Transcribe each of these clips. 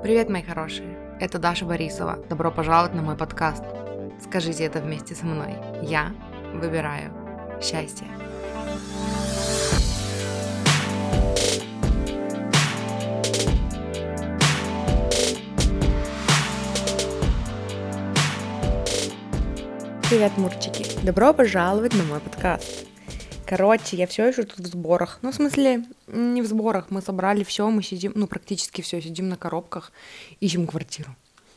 Привет, мои хорошие! Это Даша Борисова. Добро пожаловать на мой подкаст. Скажите это вместе со мной. Я выбираю счастье. Привет, мурчики! Добро пожаловать на мой подкаст. Короче, я все еще тут в сборах. Ну, в смысле, не в сборах. Мы собрали все, мы сидим, ну, практически все, сидим на коробках, ищем квартиру.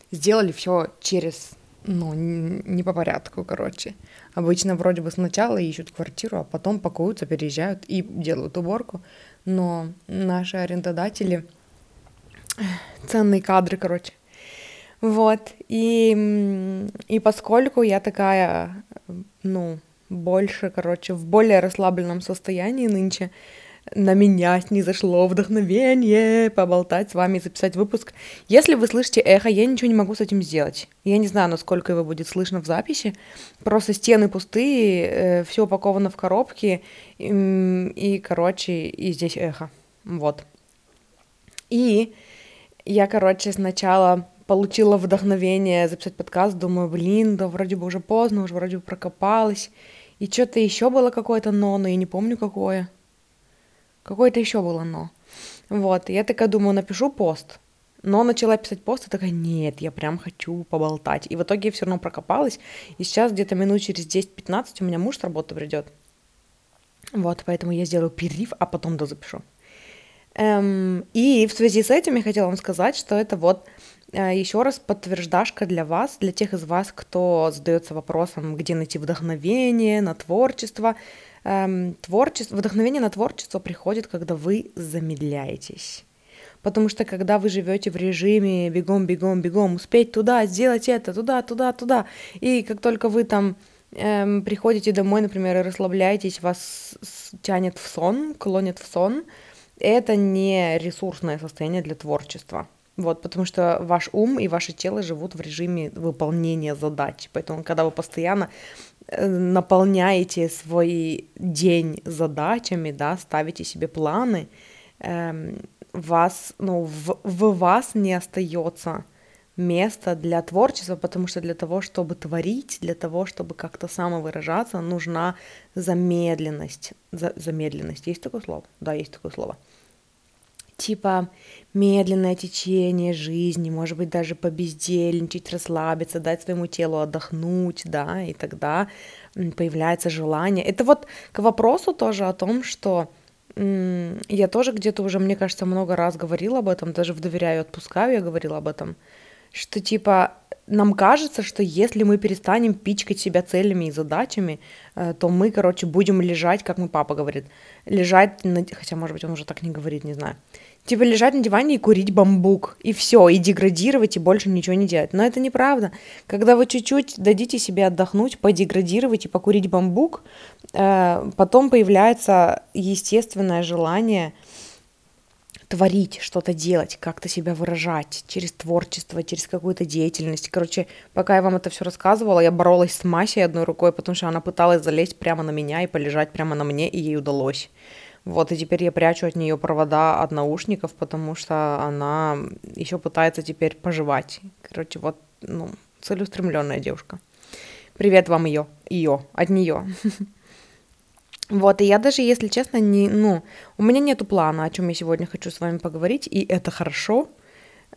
Сделали все через, ну, не по порядку, короче. Обычно вроде бы сначала ищут квартиру, а потом пакуются, переезжают и делают уборку. Но наши арендодатели ценные кадры, короче. Вот. И, и поскольку я такая, ну, больше, короче, в более расслабленном состоянии нынче. На меня снизошло вдохновение поболтать с вами и записать выпуск. Если вы слышите эхо, я ничего не могу с этим сделать. Я не знаю, насколько его будет слышно в записи. Просто стены пустые, э, все упаковано в коробки, и, и, короче, и здесь эхо. Вот. И я, короче, сначала получила вдохновение записать подкаст, думаю, блин, да вроде бы уже поздно, уже вроде бы прокопалась. И что-то еще было какое-то но, но я не помню какое. Какое-то еще было но. Вот, я такая думаю, напишу пост. Но начала писать пост, и такая, нет, я прям хочу поболтать. И в итоге я все равно прокопалась. И сейчас где-то минут через 10-15 у меня муж с работы придет. Вот, поэтому я сделаю перерыв, а потом дозапишу. Эм, и в связи с этим я хотела вам сказать, что это вот Еще раз подтверждашка для вас, для тех из вас, кто задается вопросом, где найти вдохновение на творчество. Эм, творчество, вдохновение на творчество приходит, когда вы замедляетесь. Потому что когда вы живете в режиме бегом, бегом, бегом, успеть туда, сделать это, туда, туда, туда, и как только вы там эм, приходите домой, например, и расслабляетесь, вас тянет в сон, клонит в сон, это не ресурсное состояние для творчества. Вот, потому что ваш ум и ваше тело живут в режиме выполнения задач. Поэтому, когда вы постоянно э, наполняете свой день задачами, да, ставите себе планы, эм, вас, ну, в, в вас не остается места для творчества, потому что для того, чтобы творить, для того, чтобы как-то самовыражаться, нужна замедленность. За, замедленность. Есть такое слово? Да, есть такое слово типа медленное течение жизни, может быть, даже побездельничать, расслабиться, дать своему телу отдохнуть, да, и тогда появляется желание. Это вот к вопросу тоже о том, что я тоже где-то уже, мне кажется, много раз говорила об этом, даже в «Доверяю, отпускаю» я говорила об этом, что типа нам кажется, что если мы перестанем пичкать себя целями и задачами, э, то мы, короче, будем лежать, как мой папа говорит, лежать, на... хотя, может быть, он уже так не говорит, не знаю, Типа лежать на диване и курить бамбук, и все, и деградировать, и больше ничего не делать. Но это неправда. Когда вы чуть-чуть дадите себе отдохнуть, подеградировать и покурить бамбук, э, потом появляется естественное желание творить, что-то делать, как-то себя выражать через творчество, через какую-то деятельность. Короче, пока я вам это все рассказывала, я боролась с Масей одной рукой, потому что она пыталась залезть прямо на меня и полежать прямо на мне, и ей удалось. Вот, и теперь я прячу от нее провода от наушников, потому что она еще пытается теперь пожевать. Короче, вот, ну, целеустремленная девушка. Привет вам ее, ее, от нее. Вот, и я даже, если честно, не, ну, у меня нету плана, о чем я сегодня хочу с вами поговорить, и это хорошо.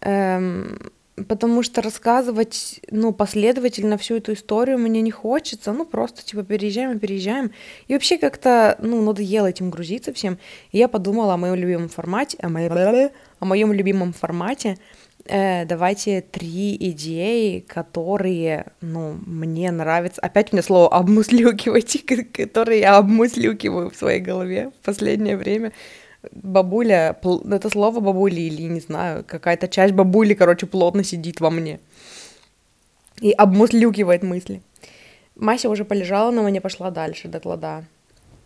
Эм, потому что рассказывать, ну, последовательно всю эту историю мне не хочется, ну, просто, типа, переезжаем и переезжаем. И вообще как-то, ну, надоело этим грузиться всем. И я подумала о моем любимом формате, о, моей, о моем любимом формате. Э, давайте три идеи, которые, ну, мне нравятся. Опять мне слово обмуслюкивать, которые я обмуслюкиваю в своей голове в последнее время бабуля, это слово бабули или не знаю, какая-то часть бабули, короче, плотно сидит во мне и обмуслюкивает мысли. Мася уже полежала на мне, пошла дальше, доклада.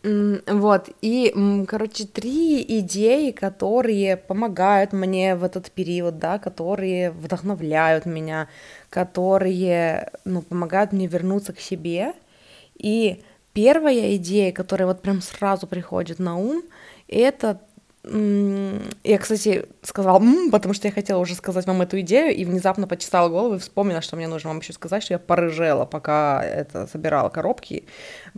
Вот, и, короче, три идеи, которые помогают мне в этот период, да, которые вдохновляют меня, которые, ну, помогают мне вернуться к себе. И первая идея, которая вот прям сразу приходит на ум, это я, кстати, сказала «м», потому что я хотела уже сказать вам эту идею, и внезапно почесала голову и вспомнила, что мне нужно вам еще сказать, что я порыжела, пока это собирала коробки,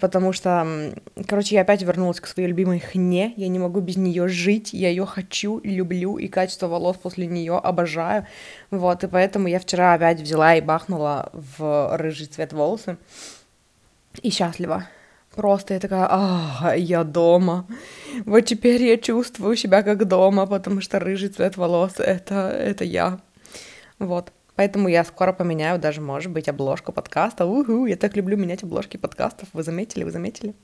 потому что, короче, я опять вернулась к своей любимой хне, я не могу без нее жить, я ее хочу, люблю, и качество волос после нее обожаю, вот, и поэтому я вчера опять взяла и бахнула в рыжий цвет волосы, и счастлива. Просто я такая, а, я дома. Вот теперь я чувствую себя как дома, потому что рыжий цвет волос это, это я. Вот. Поэтому я скоро поменяю даже, может быть, обложку подкаста. Уху, я так люблю менять обложки подкастов. Вы заметили, вы заметили?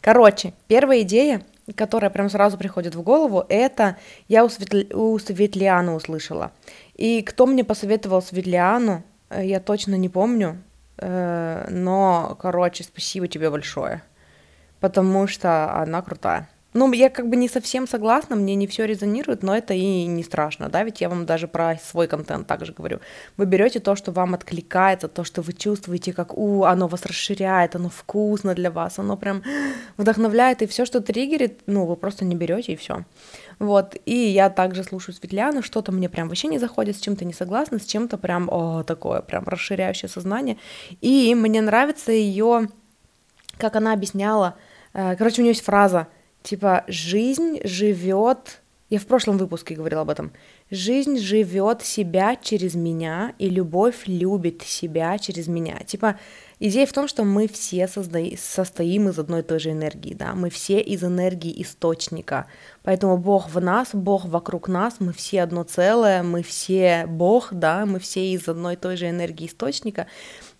Короче, первая идея, которая прям сразу приходит в голову, это я у, Светли... у Светлианы услышала. И кто мне посоветовал Светлиану, э, я точно не помню. Э, но, короче, спасибо тебе большое, потому что она крутая. Ну, я как бы не совсем согласна, мне не все резонирует, но это и не страшно, да, ведь я вам даже про свой контент также говорю. Вы берете то, что вам откликается, то, что вы чувствуете, как, у, оно вас расширяет, оно вкусно для вас, оно прям вдохновляет, и все, что триггерит, ну, вы просто не берете и все. Вот, и я также слушаю Светляну, что-то мне прям вообще не заходит, с чем-то не согласна, с чем-то прям, о, такое, прям расширяющее сознание. И мне нравится ее, как она объясняла, э, короче, у нее есть фраза — Типа, жизнь живет... Я в прошлом выпуске говорила об этом. Жизнь живет себя через меня, и любовь любит себя через меня. Типа, идея в том, что мы все созда... состоим из одной и той же энергии, да, мы все из энергии источника. Поэтому Бог в нас, Бог вокруг нас, мы все одно целое, мы все Бог, да, мы все из одной и той же энергии источника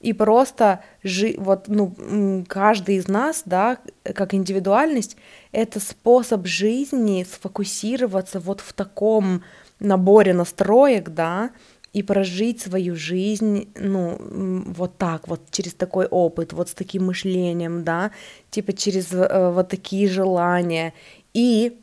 и просто жи, вот, ну, каждый из нас, да, как индивидуальность, это способ жизни сфокусироваться вот в таком наборе настроек, да, и прожить свою жизнь, ну, вот так, вот через такой опыт, вот с таким мышлением, да, типа через э, вот такие желания. И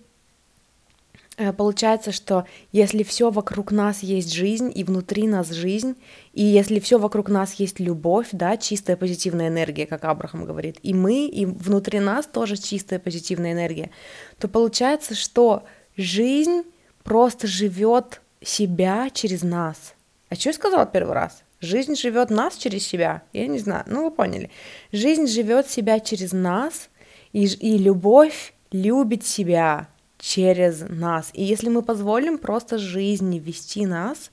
получается, что если все вокруг нас есть жизнь, и внутри нас жизнь, и если все вокруг нас есть любовь, да, чистая позитивная энергия, как Абрахам говорит, и мы, и внутри нас тоже чистая позитивная энергия, то получается, что жизнь просто живет себя через нас. А что я сказала первый раз? Жизнь живет нас через себя. Я не знаю, ну вы поняли. Жизнь живет себя через нас, и, и любовь любит себя через нас. И если мы позволим просто жизни вести нас,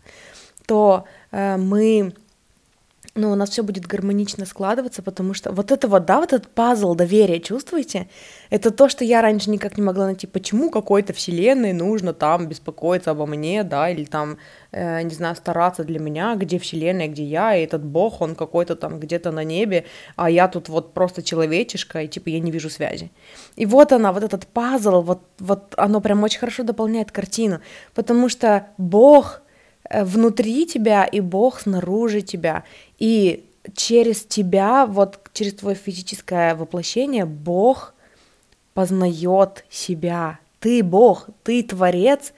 то э, мы ну, у нас все будет гармонично складываться, потому что вот это вот, да, вот этот пазл доверия, чувствуете? Это то, что я раньше никак не могла найти. Почему какой-то вселенной нужно там беспокоиться обо мне, да, или там, э, не знаю, стараться для меня, где вселенная, где я, и этот бог, он какой-то там где-то на небе, а я тут вот просто человечишка, и типа я не вижу связи. И вот она, вот этот пазл, вот, вот оно прям очень хорошо дополняет картину, потому что бог — внутри тебя и Бог снаружи тебя. И через тебя, вот через твое физическое воплощение, Бог познает себя. Ты Бог, ты Творец,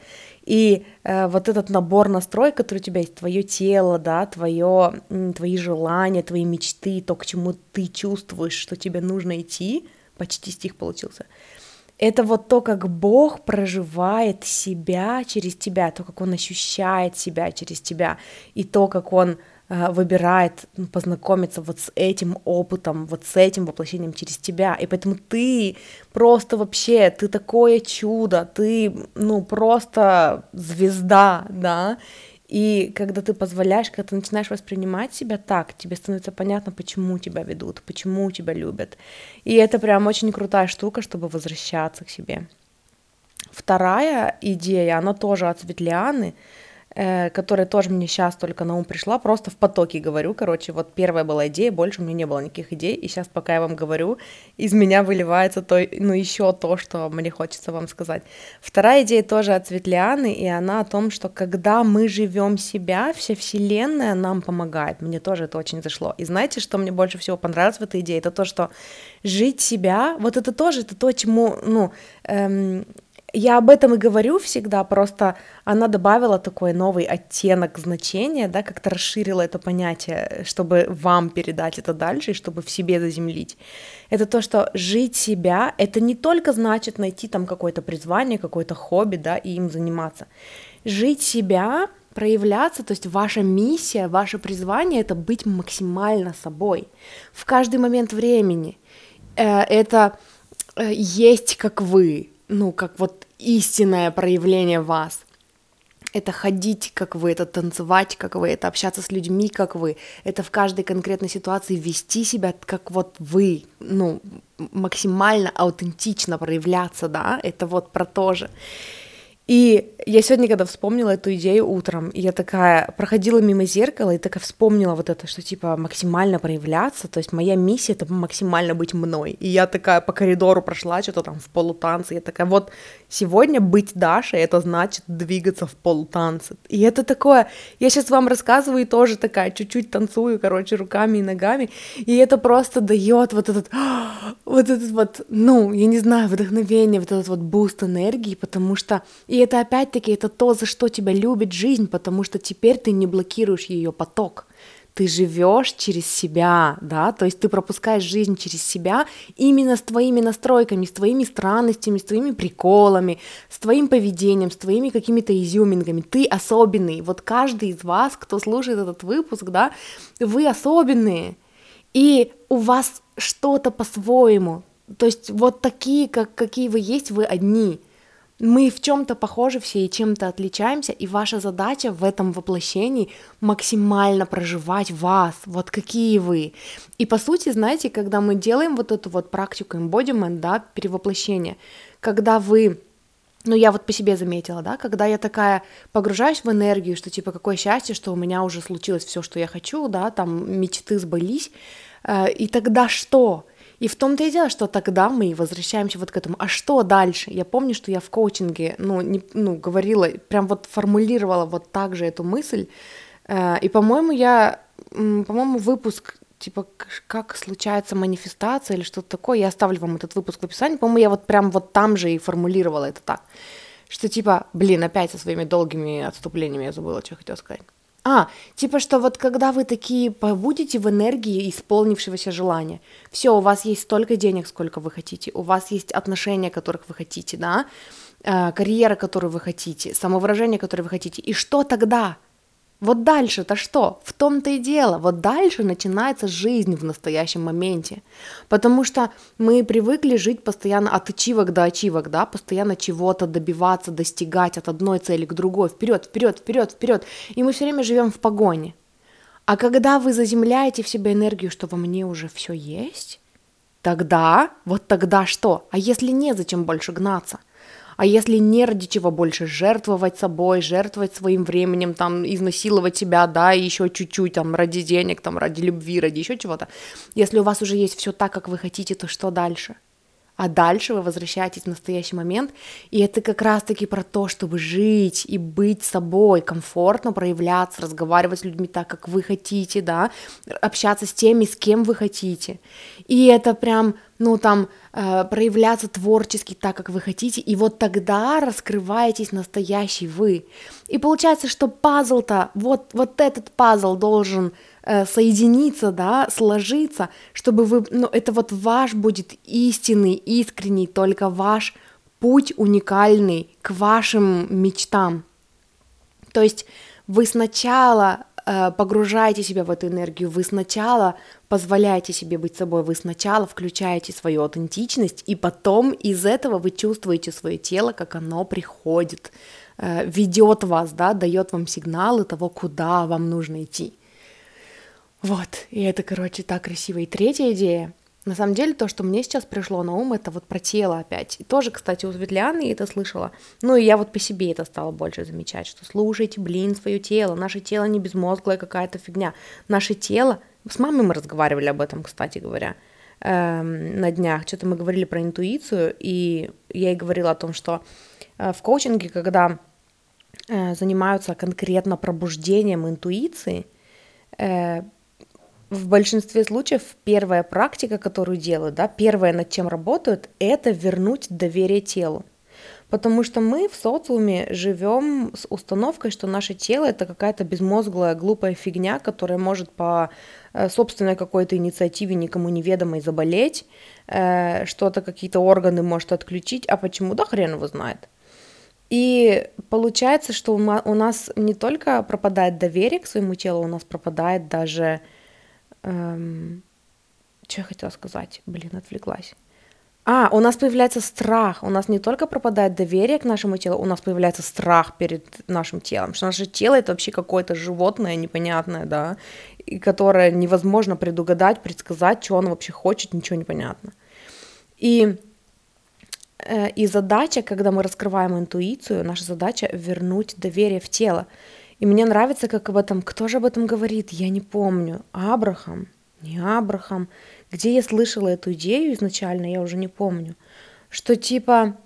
и э, вот этот набор настрой, который у тебя есть, твое тело, да, твое, твои желания, твои мечты, то, к чему ты чувствуешь, что тебе нужно идти, почти стих получился, это вот то, как Бог проживает себя через тебя, то, как Он ощущает себя через тебя, и то, как Он э, выбирает познакомиться вот с этим опытом, вот с этим воплощением через тебя. И поэтому ты просто вообще, ты такое чудо, ты, ну, просто звезда, да, и когда ты позволяешь, когда ты начинаешь воспринимать себя так, тебе становится понятно, почему тебя ведут, почему тебя любят. И это прям очень крутая штука, чтобы возвращаться к себе. Вторая идея, она тоже от Светлианы, которая тоже мне сейчас только на ум пришла, просто в потоке говорю, короче, вот первая была идея, больше у меня не было никаких идей, и сейчас, пока я вам говорю, из меня выливается то, ну, еще то, что мне хочется вам сказать. Вторая идея тоже от Светлианы, и она о том, что когда мы живем себя, вся вселенная нам помогает, мне тоже это очень зашло. И знаете, что мне больше всего понравилось в этой идее, это то, что жить себя, вот это тоже, это то, чему, ну, эм, Я об этом и говорю всегда, просто она добавила такой новый оттенок значения, да, как-то расширила это понятие, чтобы вам передать это дальше и чтобы в себе заземлить. Это то, что жить себя, это не только значит найти там какое-то призвание, какое-то хобби, да, и им заниматься. Жить себя, проявляться, то есть ваша миссия, ваше призвание — это быть максимально собой в каждый момент времени. Э, это э, есть как вы, ну, как вот истинное проявление вас. Это ходить, как вы, это танцевать, как вы, это общаться с людьми, как вы, это в каждой конкретной ситуации вести себя, как вот вы, ну, максимально аутентично проявляться, да, это вот про то же. И я сегодня, когда вспомнила эту идею утром, я такая проходила мимо зеркала и такая вспомнила вот это, что типа максимально проявляться, то есть моя миссия это максимально быть мной. И я такая по коридору прошла, что-то там в полутанце, я такая вот сегодня быть Дашей, это значит двигаться в полутанце. И это такое, я сейчас вам рассказываю и тоже такая чуть-чуть танцую, короче, руками и ногами, и это просто дает вот этот, вот этот вот, ну, я не знаю, вдохновение, вот этот вот boost энергии, потому что, и это опять-таки это то, за что тебя любит жизнь, потому что теперь ты не блокируешь ее поток. Ты живешь через себя, да, то есть ты пропускаешь жизнь через себя именно с твоими настройками, с твоими странностями, с твоими приколами, с твоим поведением, с твоими какими-то изюминками. Ты особенный. Вот каждый из вас, кто слушает этот выпуск, да, вы особенные. И у вас что-то по-своему. То есть вот такие, как, какие вы есть, вы одни. Мы в чем-то похожи все и чем-то отличаемся, и ваша задача в этом воплощении максимально проживать вас, вот какие вы. И по сути, знаете, когда мы делаем вот эту вот практику embodiment, да, перевоплощение, когда вы ну, я вот по себе заметила, да, когда я такая погружаюсь в энергию, что типа какое счастье, что у меня уже случилось все, что я хочу, да, там мечты сбылись, э, и тогда что? И в том-то и дело, что тогда мы возвращаемся вот к этому. А что дальше? Я помню, что я в коучинге, ну, не, ну говорила, прям вот формулировала вот так же эту мысль. Э, и, по-моему, я, по-моему, выпуск типа как случается манифестация или что-то такое, я оставлю вам этот выпуск в описании, по-моему, я вот прям вот там же и формулировала это так, что типа, блин, опять со своими долгими отступлениями я забыла, что хотела сказать. А, типа, что вот когда вы такие побудете в энергии исполнившегося желания, все, у вас есть столько денег, сколько вы хотите, у вас есть отношения, которых вы хотите, да, э, карьера, которую вы хотите, самовыражение, которое вы хотите, и что тогда? Вот дальше-то что? В том-то и дело. Вот дальше начинается жизнь в настоящем моменте. Потому что мы привыкли жить постоянно от ачивок до ачивок, да, постоянно чего-то добиваться, достигать от одной цели к другой, вперед, вперед, вперед, вперед. И мы все время живем в погоне. А когда вы заземляете в себе энергию, что во мне уже все есть, тогда, вот тогда что? А если нет, зачем больше гнаться? А если не ради чего больше жертвовать собой, жертвовать своим временем, там, изнасиловать себя, да, еще чуть-чуть, там, ради денег, там, ради любви, ради еще чего-то. Если у вас уже есть все так, как вы хотите, то что дальше? А дальше вы возвращаетесь в настоящий момент, и это как раз-таки про то, чтобы жить и быть собой, комфортно проявляться, разговаривать с людьми так, как вы хотите, да, общаться с теми, с кем вы хотите. И это прям, ну там, э, проявляться творчески так, как вы хотите, и вот тогда раскрываетесь настоящий вы. И получается, что пазл-то, вот, вот этот пазл должен Э, соединиться, да, сложиться, чтобы вы, ну, это вот ваш будет истинный, искренний, только ваш путь уникальный к вашим мечтам. То есть вы сначала погружаете себя в эту энергию, вы сначала позволяете себе быть собой, вы сначала включаете свою аутентичность, и потом из этого вы чувствуете свое тело, как оно приходит, э, ведет вас, да, дает вам сигналы того, куда вам нужно идти. Вот, и это, короче, так красиво. И третья идея, на самом деле, то, что мне сейчас пришло на ум, это вот про тело опять. И тоже, кстати, у Светляны я это слышала. Ну, и я вот по себе это стала больше замечать, что слушайте, блин, свое тело. Наше тело не безмозглая какая-то фигня. Наше тело... С мамой мы разговаривали об этом, кстати говоря, эм, на днях. Что-то мы говорили про интуицию, и я ей говорила о том, что э, в коучинге, когда э, занимаются конкретно пробуждением интуиции, э, в большинстве случаев первая практика, которую делают, да, первое, над чем работают, это вернуть доверие телу. Потому что мы в социуме живем с установкой, что наше тело это какая-то безмозглая, глупая фигня, которая может по э, собственной какой-то инициативе никому неведомой заболеть, э, что-то, какие-то органы может отключить, а почему, да хрен его знает. И получается, что у нас не только пропадает доверие к своему телу, у нас пропадает даже... Эм, что я хотела сказать? Блин, отвлеклась. А, у нас появляется страх. У нас не только пропадает доверие к нашему телу, у нас появляется страх перед нашим телом. Что наше тело это вообще какое-то животное непонятное, да, и которое невозможно предугадать, предсказать, что оно вообще хочет, ничего не понятно. И э, и задача, когда мы раскрываем интуицию, наша задача вернуть доверие в тело. И мне нравится, как об этом, кто же об этом говорит, я не помню. Абрахам, не Абрахам, где я слышала эту идею изначально, я уже не помню, что типа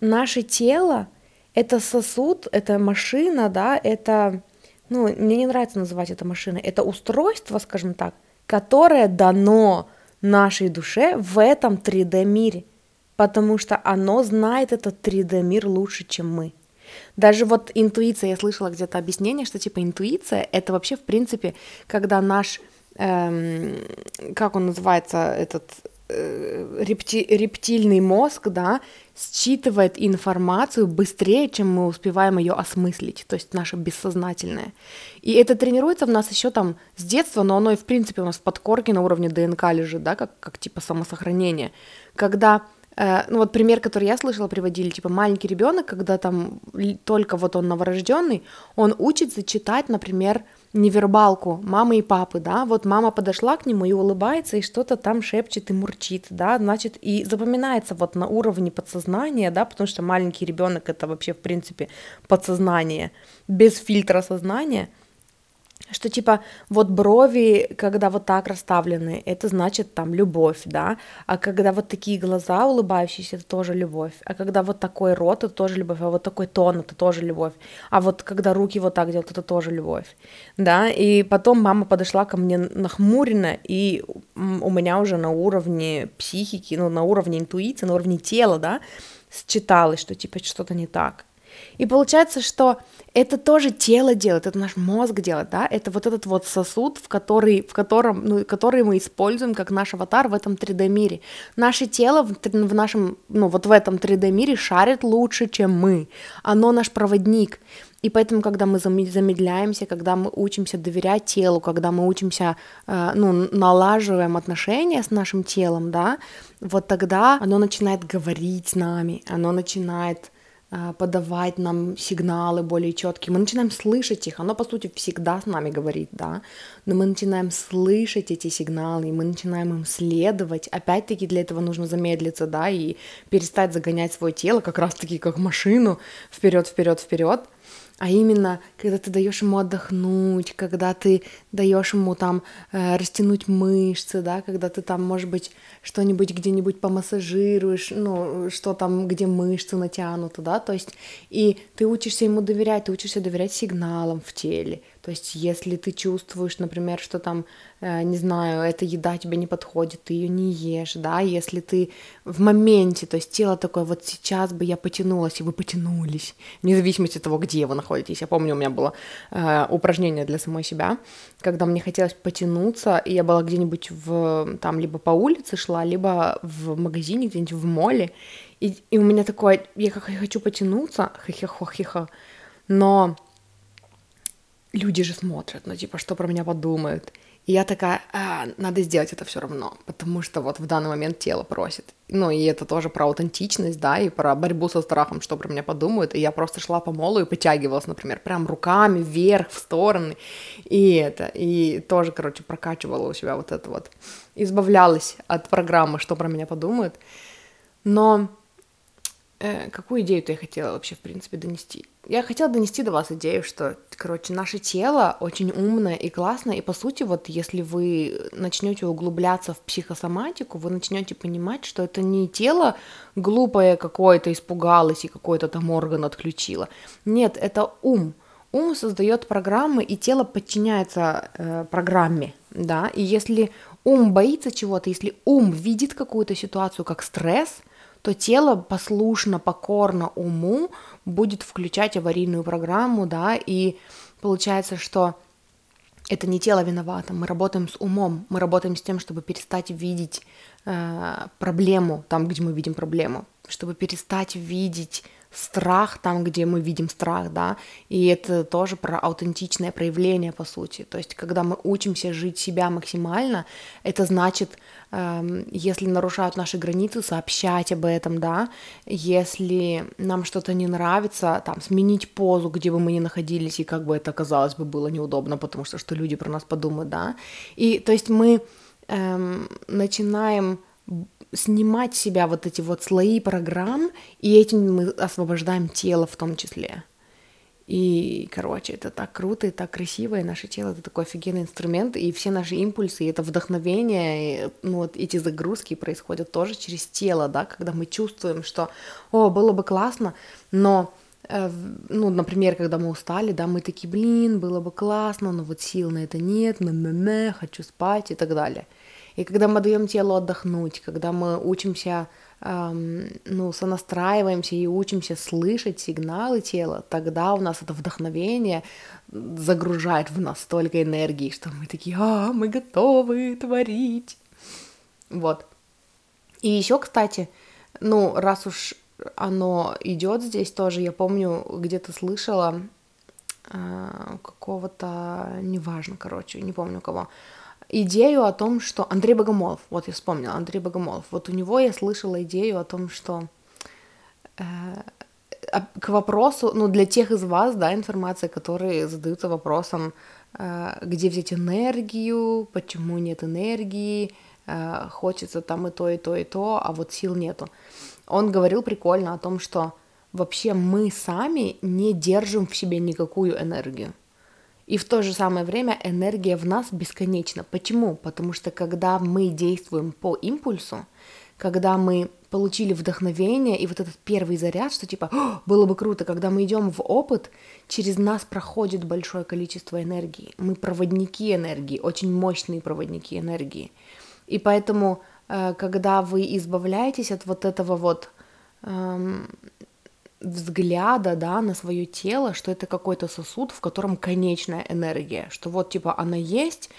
наше тело это сосуд, это машина, да, это, ну, мне не нравится называть это машиной, это устройство, скажем так, которое дано нашей душе в этом 3D-мире, потому что оно знает этот 3D-мир лучше, чем мы. Даже вот интуиция, я слышала где-то объяснение, что типа интуиция это вообще в принципе, когда наш эм, как он называется, этот э, репти, рептильный мозг, да, считывает информацию быстрее, чем мы успеваем ее осмыслить, то есть наше бессознательное. И это тренируется в нас еще там с детства, но оно и в принципе у нас в подкорке на уровне ДНК лежит, да, как, как типа самосохранение. Когда ну вот пример, который я слышала, приводили, типа маленький ребенок, когда там только вот он новорожденный, он учится читать, например, невербалку мамы и папы, да, вот мама подошла к нему и улыбается, и что-то там шепчет и мурчит, да, значит, и запоминается вот на уровне подсознания, да, потому что маленький ребенок это вообще, в принципе, подсознание, без фильтра сознания – что типа вот брови, когда вот так расставлены, это значит там любовь, да, а когда вот такие глаза улыбающиеся, это тоже любовь, а когда вот такой рот, это тоже любовь, а вот такой тон, это тоже любовь, а вот когда руки вот так делают, это тоже любовь, да, и потом мама подошла ко мне нахмуренно, и у меня уже на уровне психики, ну, на уровне интуиции, на уровне тела, да, считалось, что типа что-то не так, и получается, что это тоже тело делает, это наш мозг делает, да, это вот этот вот сосуд, в, который, в котором, ну, который мы используем как наш аватар в этом 3D-мире. Наше тело в, в нашем, ну, вот в этом 3D-мире шарит лучше, чем мы. Оно наш проводник. И поэтому, когда мы замедляемся, когда мы учимся доверять телу, когда мы учимся, э, ну, налаживаем отношения с нашим телом, да, вот тогда оно начинает говорить с нами, оно начинает подавать нам сигналы более четкие. Мы начинаем слышать их. Оно, по сути, всегда с нами говорит, да. Но мы начинаем слышать эти сигналы, и мы начинаем им следовать. Опять-таки для этого нужно замедлиться, да, и перестать загонять свое тело, как раз-таки как машину, вперед, вперед, вперед а именно, когда ты даешь ему отдохнуть, когда ты даешь ему там э, растянуть мышцы, да, когда ты там, может быть, что-нибудь где-нибудь помассажируешь, ну, что там, где мышцы натянуты, да, то есть, и ты учишься ему доверять, ты учишься доверять сигналам в теле, то есть, если ты чувствуешь, например, что там, э, не знаю, эта еда тебе не подходит, ты ее не ешь, да, если ты в моменте, то есть тело такое, вот сейчас бы я потянулась, и вы потянулись, вне зависимости от того, где вы находитесь. Я помню, у меня было э, упражнение для самой себя, когда мне хотелось потянуться, и я была где-нибудь в, там, либо по улице шла, либо в магазине, где-нибудь в моле, и, и у меня такое, я как хочу потянуться, хихихо, но люди же смотрят, ну, типа, что про меня подумают. И я такая, а, надо сделать это все равно, потому что вот в данный момент тело просит. Ну, и это тоже про аутентичность, да, и про борьбу со страхом, что про меня подумают. И я просто шла по молу и потягивалась, например, прям руками вверх, в стороны. И это, и тоже, короче, прокачивала у себя вот это вот. Избавлялась от программы, что про меня подумают. Но э, какую идею-то я хотела вообще, в принципе, донести? Я хотела донести до вас идею, что, короче, наше тело очень умное и классное, и по сути, вот если вы начнете углубляться в психосоматику, вы начнете понимать, что это не тело глупое какое-то испугалось и какой-то там орган отключило. Нет, это ум. Ум создает программы, и тело подчиняется э, программе, да. И если ум боится чего-то, если ум видит какую-то ситуацию как стресс, то тело послушно, покорно уму будет включать аварийную программу, да, и получается, что это не тело виновато, мы работаем с умом, мы работаем с тем, чтобы перестать видеть э, проблему там, где мы видим проблему, чтобы перестать видеть страх там, где мы видим страх, да, и это тоже про аутентичное проявление, по сути. То есть, когда мы учимся жить себя максимально, это значит, если нарушают наши границы, сообщать об этом, да, если нам что-то не нравится, там, сменить позу, где бы мы ни находились, и как бы это, казалось бы, было неудобно, потому что что люди про нас подумают, да, и, то есть, мы эм, начинаем снимать с себя вот эти вот слои программ, и этим мы освобождаем тело в том числе. И, короче, это так круто и так красиво, и наше тело — это такой офигенный инструмент, и все наши импульсы, и это вдохновение, и, ну, вот эти загрузки происходят тоже через тело, да, когда мы чувствуем, что, о, было бы классно, но, э, ну, например, когда мы устали, да, мы такие, блин, было бы классно, но вот сил на это нет, мэ-мэ-мэ, хочу спать и так далее — и когда мы даем телу отдохнуть, когда мы учимся, ну, сонастраиваемся и учимся слышать сигналы тела, тогда у нас это вдохновение загружает в нас столько энергии, что мы такие, а, мы готовы творить. Вот. И еще, кстати, ну, раз уж оно идет здесь тоже, я помню, где-то слышала э, какого-то, неважно, короче, не помню кого, идею о том, что Андрей Богомолов, вот я вспомнила, Андрей Богомолов, вот у него я слышала идею о том, что э, к вопросу, ну, для тех из вас, да, информация, которые задаются вопросом, э, где взять энергию, почему нет энергии, э, хочется там и то, и то, и то, а вот сил нету. Он говорил прикольно о том, что вообще мы сами не держим в себе никакую энергию. И в то же самое время энергия в нас бесконечна. Почему? Потому что когда мы действуем по импульсу, когда мы получили вдохновение и вот этот первый заряд, что типа было бы круто, когда мы идем в опыт, через нас проходит большое количество энергии. Мы проводники энергии, очень мощные проводники энергии. И поэтому, э, когда вы избавляетесь от вот этого вот эм, взгляда, да, на свое тело, что это какой-то сосуд, в котором конечная энергия, что вот, типа, она есть,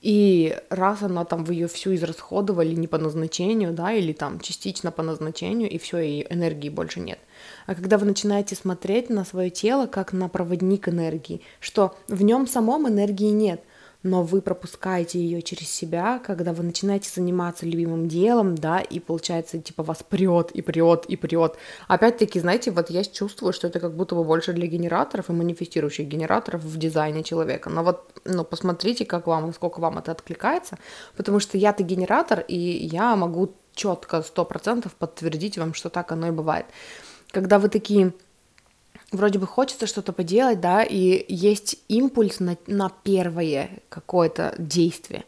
и раз она там, вы ее всю израсходовали не по назначению, да, или там частично по назначению, и все, и энергии больше нет. А когда вы начинаете смотреть на свое тело как на проводник энергии, что в нем самом энергии нет – но вы пропускаете ее через себя, когда вы начинаете заниматься любимым делом, да, и получается, типа, вас прет и прет и прет. Опять-таки, знаете, вот я чувствую, что это как будто бы больше для генераторов и манифестирующих генераторов в дизайне человека. Но вот, ну, посмотрите, как вам, насколько вам это откликается, потому что я-то генератор, и я могу четко, сто процентов подтвердить вам, что так оно и бывает. Когда вы такие вроде бы хочется что-то поделать, да, и есть импульс на, на первое какое-то действие.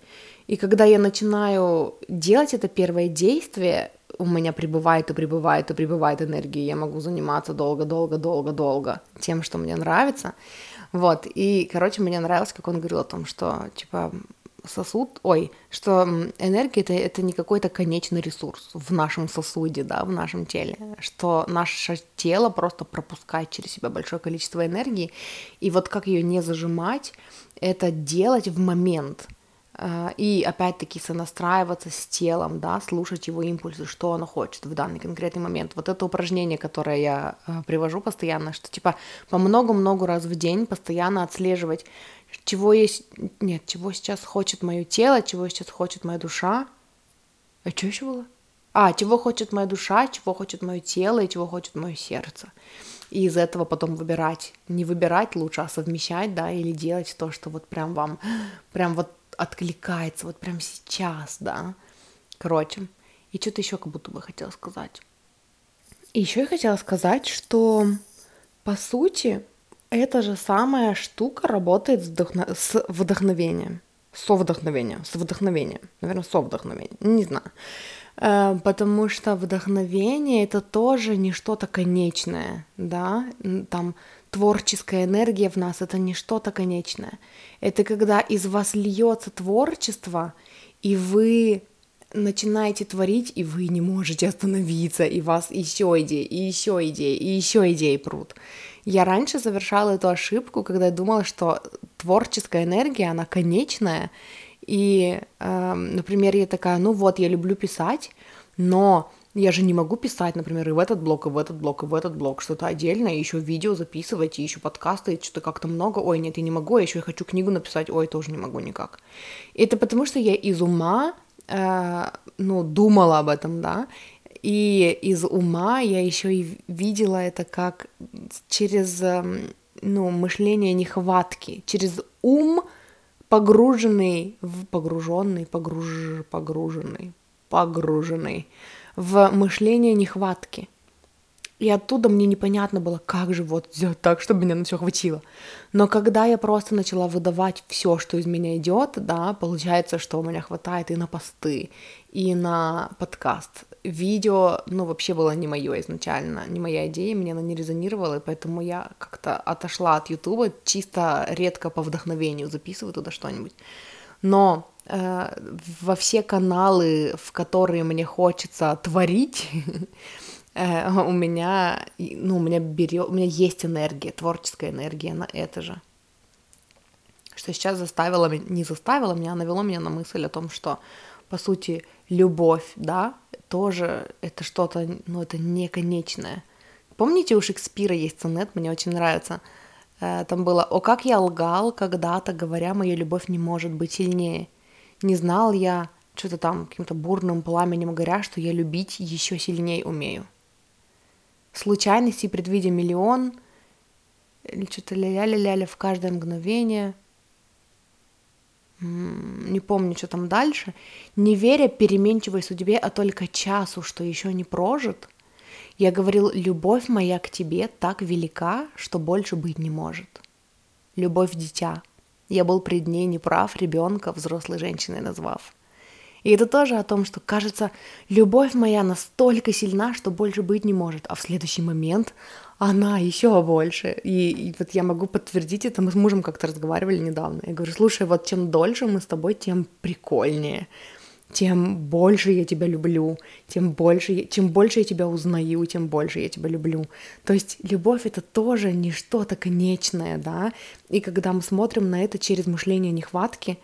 И когда я начинаю делать это первое действие, у меня прибывает и прибывает и прибывает энергии, я могу заниматься долго-долго-долго-долго тем, что мне нравится. Вот, и, короче, мне нравилось, как он говорил о том, что, типа, сосуд, ой, что энергия это, это не какой-то конечный ресурс в нашем сосуде, да, в нашем теле, что наше тело просто пропускает через себя большое количество энергии, и вот как ее не зажимать, это делать в момент, а, и опять-таки сонастраиваться с телом, да, слушать его импульсы, что оно хочет в данный конкретный момент. Вот это упражнение, которое я а, привожу постоянно, что типа по много-много раз в день постоянно отслеживать, чего есть, нет, чего сейчас хочет мое тело, чего сейчас хочет моя душа. А что еще было? А, чего хочет моя душа, чего хочет мое тело и чего хочет мое сердце. И из этого потом выбирать. Не выбирать лучше, а совмещать, да, или делать то, что вот прям вам, прям вот откликается, вот прям сейчас, да. Короче, и что-то еще как будто бы хотела сказать. И еще я хотела сказать, что по сути эта же самая штука работает с, вдохно... с вдохновением. Со вдохновением. С вдохновением. Наверное, со вдохновением. Не знаю. Э, потому что вдохновение это тоже не что-то конечное, да, там творческая энергия в нас это не что-то конечное. Это когда из вас льется творчество, и вы начинаете творить, и вы не можете остановиться, и вас еще идеи, и еще идеи, и еще идеи прут. Я раньше совершала эту ошибку, когда думала, что творческая энергия, она конечная, и, э, например, я такая, ну вот, я люблю писать, но я же не могу писать, например, и в этот блок, и в этот блок, и в этот блок, что-то отдельно, и еще видео записывать, и еще подкасты, и что-то как-то много. Ой, нет, я не могу, я еще хочу книгу написать, ой, тоже не могу никак. И это потому, что я из ума, э, ну, думала об этом, да, и из ума я еще и видела это как через, эм, ну, мышление нехватки, через ум, погруженный в погруженный, погруж, погруженный, погруженный в мышление нехватки. И оттуда мне непонятно было, как же вот сделать так, чтобы меня на все хватило. Но когда я просто начала выдавать все, что из меня идет, да, получается, что у меня хватает и на посты, и на подкаст. Видео, ну, вообще было не мое изначально, не моя идея, мне она не резонировала, и поэтому я как-то отошла от Ютуба, чисто редко по вдохновению записываю туда что-нибудь. Но Э, во все каналы, в которые мне хочется творить, э, у меня, ну, у меня берет, у меня есть энергия, творческая энергия на это же. Что сейчас заставило, не заставило меня, а навело меня на мысль о том, что, по сути, любовь, да, тоже это что-то, ну, это не конечное. Помните, у Шекспира есть сонет, мне очень нравится. Э, там было «О, как я лгал когда-то, говоря, моя любовь не может быть сильнее». Не знал я, что-то там каким-то бурным пламенем горя, что я любить еще сильнее умею. Случайности предвидя миллион, что-то ля-ля-ля-ля в каждое мгновение. Не помню, что там дальше. Не веря переменчивой судьбе, а только часу, что еще не прожит, я говорил, любовь моя к тебе так велика, что больше быть не может. Любовь дитя — я был пред ней неправ, ребенка взрослой женщиной назвав. И это тоже о том, что, кажется, любовь моя настолько сильна, что больше быть не может, а в следующий момент она еще больше. И, и вот я могу подтвердить это, мы с мужем как-то разговаривали недавно. Я говорю, слушай, вот чем дольше мы с тобой, тем прикольнее тем больше я тебя люблю, тем больше, чем больше я тебя узнаю, тем больше я тебя люблю. То есть любовь это тоже не что-то конечное, да, и когда мы смотрим на это через мышление нехватки,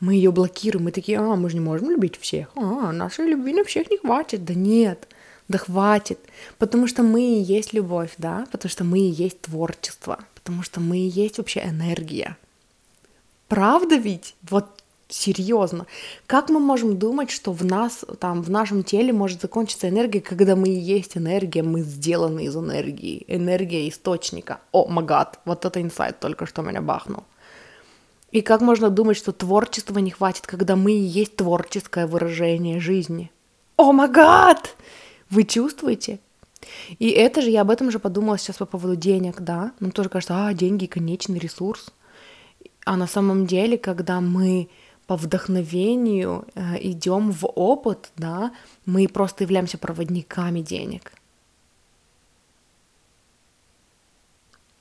мы ее блокируем, мы такие, а, мы же не можем любить всех, а, нашей любви на всех не хватит, да нет, да хватит, потому что мы и есть любовь, да, потому что мы и есть творчество, потому что мы и есть вообще энергия. Правда ведь? Вот серьезно. Как мы можем думать, что в нас, там, в нашем теле может закончиться энергия, когда мы и есть энергия, мы сделаны из энергии, энергия источника. О, магад, вот это инсайт только что меня бахнул. И как можно думать, что творчества не хватит, когда мы и есть творческое выражение жизни? О, магад! Вы чувствуете? И это же, я об этом же подумала сейчас по поводу денег, да? Нам тоже кажется, а, деньги — конечный ресурс. А на самом деле, когда мы по вдохновению э, идем в опыт, да, мы просто являемся проводниками денег.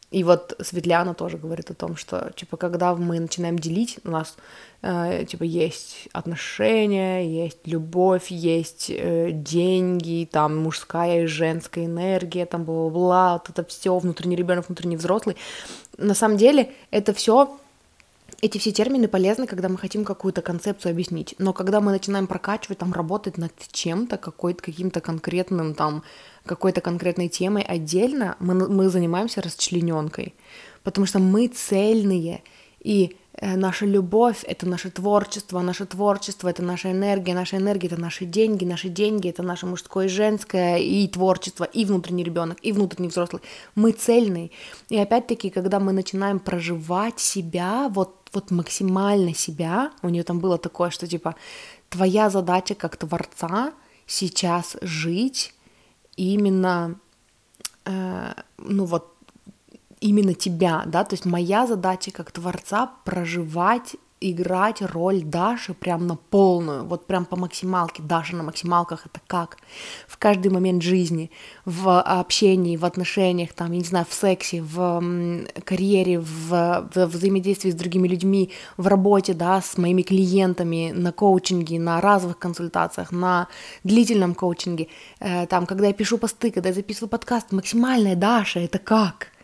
И вот Светляна тоже говорит о том, что, типа, когда мы начинаем делить, у нас, э, типа, есть отношения, есть любовь, есть э, деньги, там, мужская и женская энергия, там, бла-бла-бла, вот это все, внутренний ребенок, внутренний взрослый. На самом деле, это все эти все термины полезны, когда мы хотим какую-то концепцию объяснить. Но когда мы начинаем прокачивать, там, работать над чем-то, какой-то, каким-то конкретным, там, какой-то конкретной темой отдельно, мы, мы занимаемся расчлененкой. Потому что мы цельные. И Э, наша любовь — это наше творчество, наше творчество — это наша энергия, наша энергия — это наши деньги, наши деньги — это наше мужское и женское, и творчество, и внутренний ребенок, и внутренний взрослый. Мы цельные. И опять-таки, когда мы начинаем проживать себя, вот, вот максимально себя, у нее там было такое, что типа твоя задача как творца сейчас жить именно, э, ну вот именно тебя, да, то есть моя задача как творца проживать играть роль Даши прям на полную, вот прям по максималке. Даша на максималках это как? В каждый момент жизни, в общении, в отношениях, там, я не знаю, в сексе, в карьере, в, в взаимодействии с другими людьми, в работе, да, с моими клиентами, на коучинге, на разовых консультациях, на длительном коучинге, э, там, когда я пишу посты, когда я записываю подкаст, максимальная Даша, это как?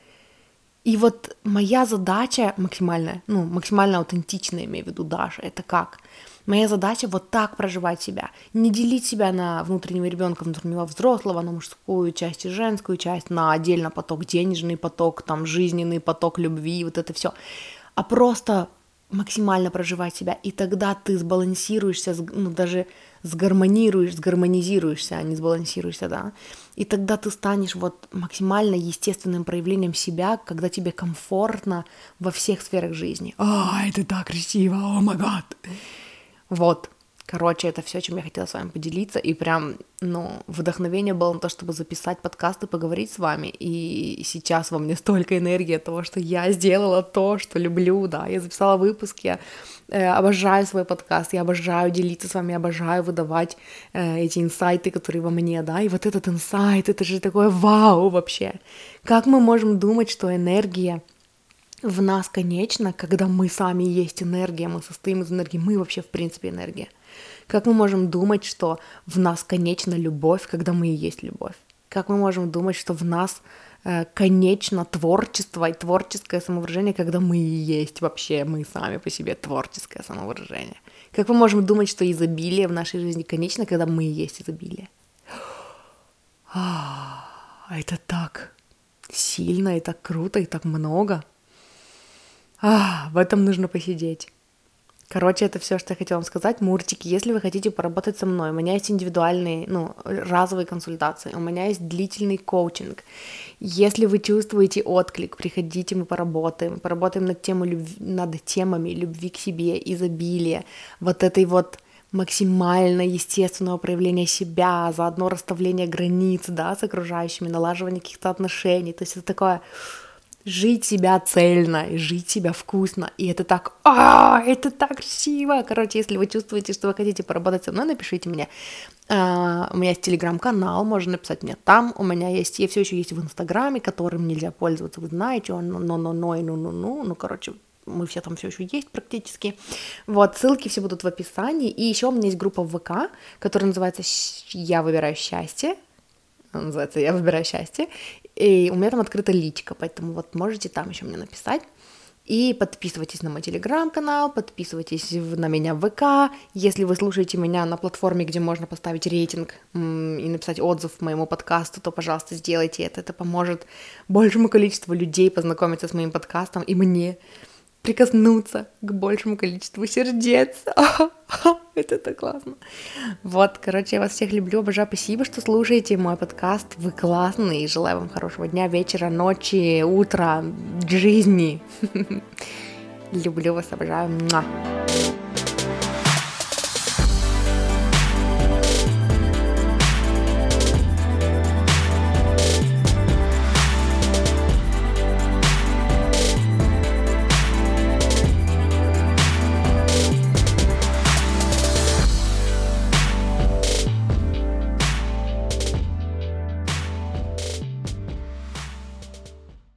И вот моя задача максимальная, ну, максимально аутентичная, имею в виду Даша, это как? Моя задача вот так проживать себя, не делить себя на внутреннего ребенка, внутреннего взрослого, на мужскую часть и женскую часть, на отдельно поток денежный поток, там жизненный поток любви, вот это все, а просто максимально проживать себя, и тогда ты сбалансируешься, ну, даже сгармонируешь, сгармонизируешься, а не сбалансируешься, да, и тогда ты станешь вот максимально естественным проявлением себя, когда тебе комфортно во всех сферах жизни. А, это так красиво, о май гад. Вот, Короче, это все, чем я хотела с вами поделиться. И прям, ну, вдохновение было на то, чтобы записать подкаст и поговорить с вами. И сейчас во мне столько энергии от того, что я сделала то, что люблю, да. Я записала выпуск, я э, обожаю свой подкаст, я обожаю делиться с вами, я обожаю выдавать э, эти инсайты, которые во мне, да. И вот этот инсайт, это же такое вау вообще. Как мы можем думать, что энергия в нас конечна, когда мы сами есть энергия, мы состоим из энергии, мы вообще в принципе энергия. Как мы можем думать, что в нас конечна любовь, когда мы и есть любовь? Как мы можем думать, что в нас э, конечно творчество и творческое самовыражение, когда мы и есть вообще, мы сами по себе творческое самовыражение? Как мы можем думать, что изобилие в нашей жизни конечно, когда мы и есть изобилие? А, это так сильно, и так круто, и так много. А, в этом нужно посидеть. Короче, это все, что я хотела вам сказать. Муртики, если вы хотите поработать со мной, у меня есть индивидуальные, ну, разовые консультации, у меня есть длительный коучинг. Если вы чувствуете отклик, приходите, мы поработаем. Поработаем над, тему любви, над темами любви к себе, изобилия, вот этой вот максимально естественного проявления себя, заодно расставление границ, да, с окружающими, налаживание каких-то отношений. То есть это такое жить себя цельно, жить себя вкусно. И это так, а, это так красиво. Короче, если вы чувствуете, что вы хотите поработать со мной, напишите мне. Uh, у меня есть телеграм-канал, можно написать мне там. У меня есть, я все еще есть в Инстаграме, которым нельзя пользоваться, вы знаете, он, но, но, но, и ну, ну, ну, ну, короче, мы все там все еще есть практически. Вот, ссылки все будут в описании. И еще у меня есть группа в ВК, которая называется «Я выбираю счастье», называется «Я выбираю счастье», и у меня там открыта личка, поэтому вот можете там еще мне написать. И подписывайтесь на мой телеграм-канал, подписывайтесь на меня в ВК. Если вы слушаете меня на платформе, где можно поставить рейтинг и написать отзыв моему подкасту, то, пожалуйста, сделайте это. Это поможет большему количеству людей познакомиться с моим подкастом и мне прикоснуться к большему количеству сердец. Это так классно. Вот, короче, я вас всех люблю, обожаю. Спасибо, что слушаете мой подкаст. Вы классные. Желаю вам хорошего дня, вечера, ночи, утра, жизни. Люблю вас, обожаю.